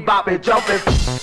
bebop jumping. jumpin'.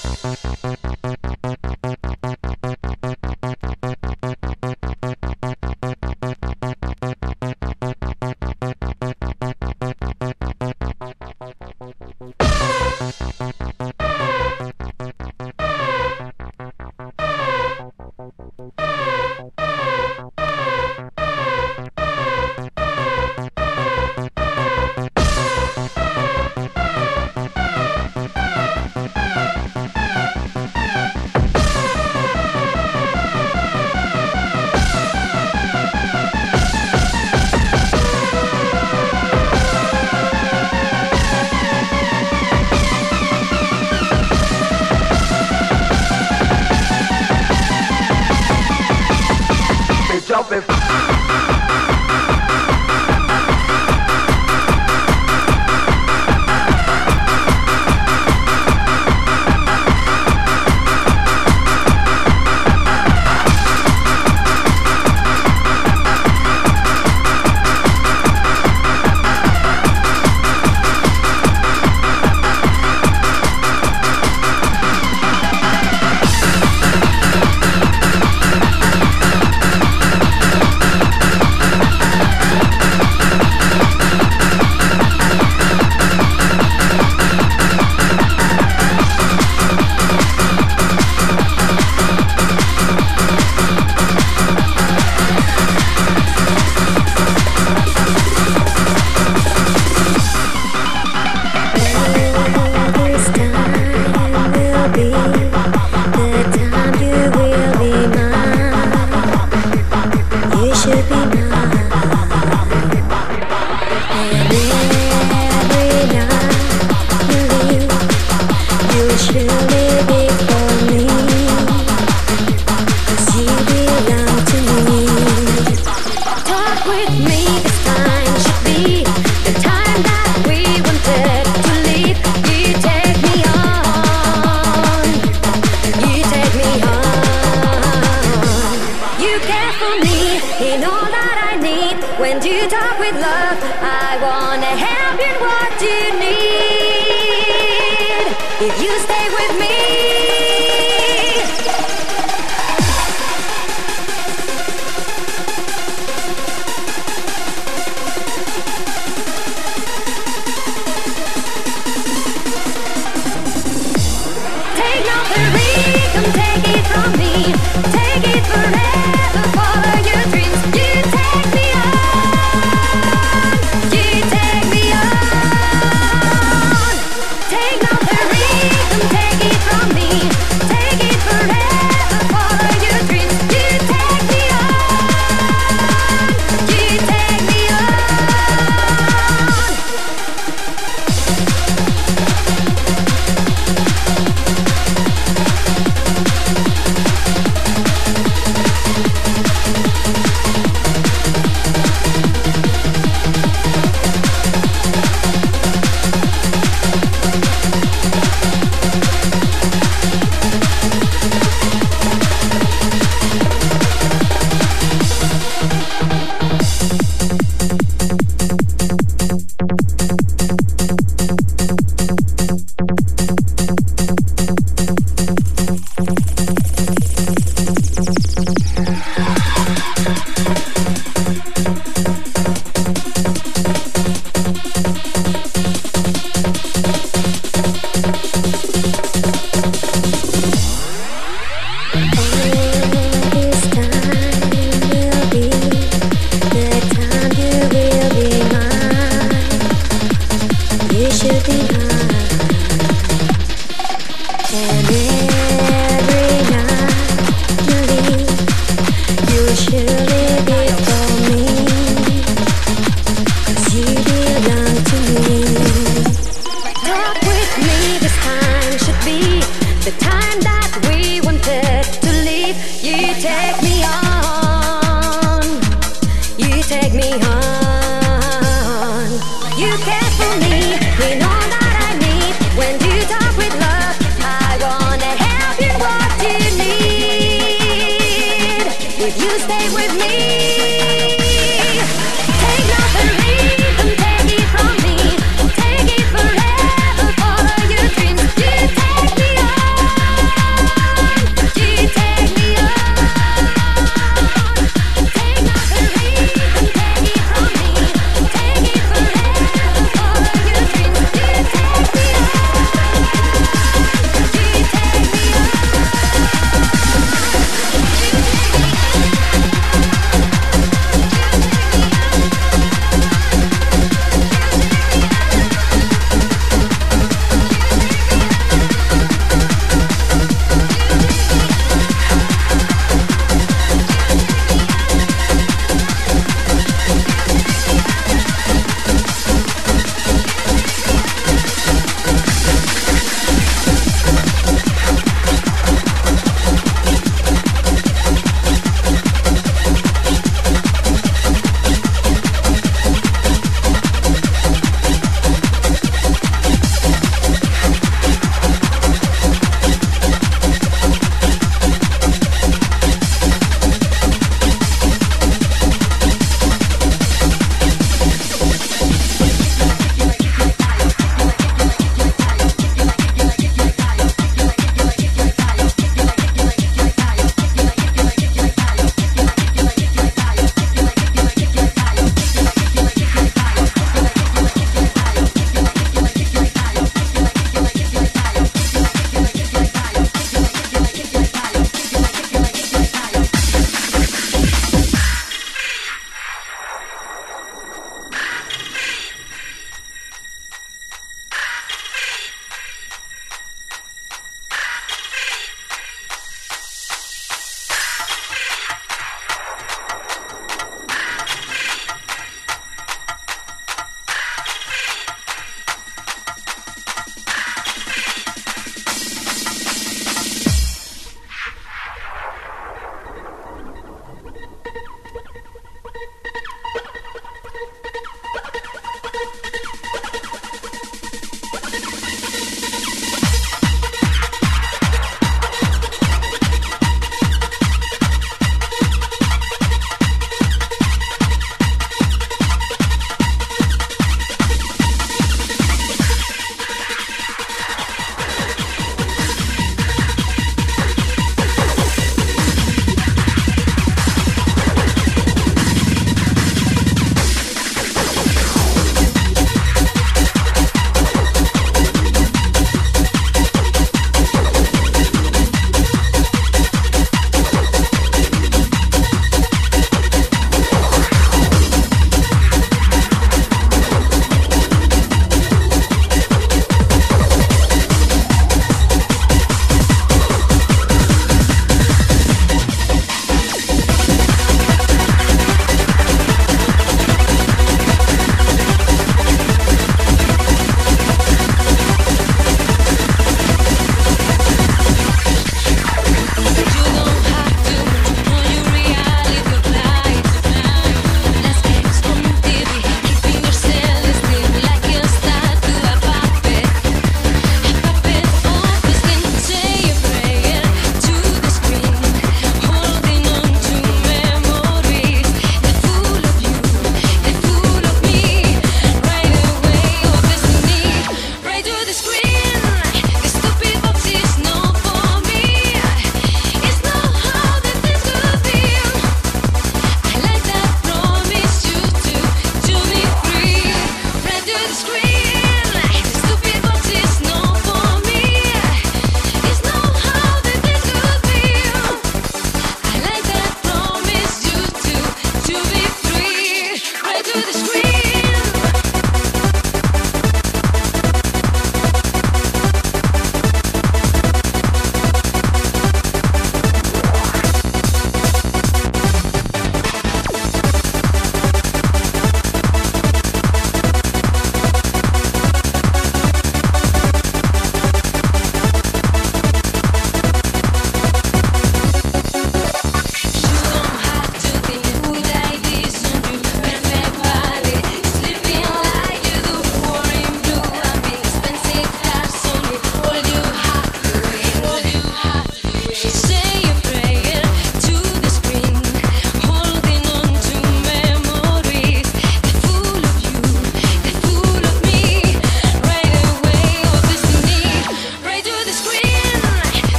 for me in all that I need. When you talk with love, I wanna help you in what you need. If you stay with me.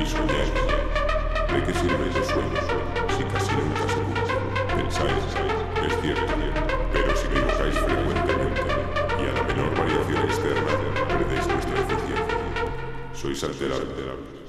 Y soñáis. ¿De qué sirven los sueños si casi nunca se cumplen? Pensáis, es cierto, pero si equivocáis frecuentemente y a la menor variación externa perdéis vuestra eficiencia. Sois alterables.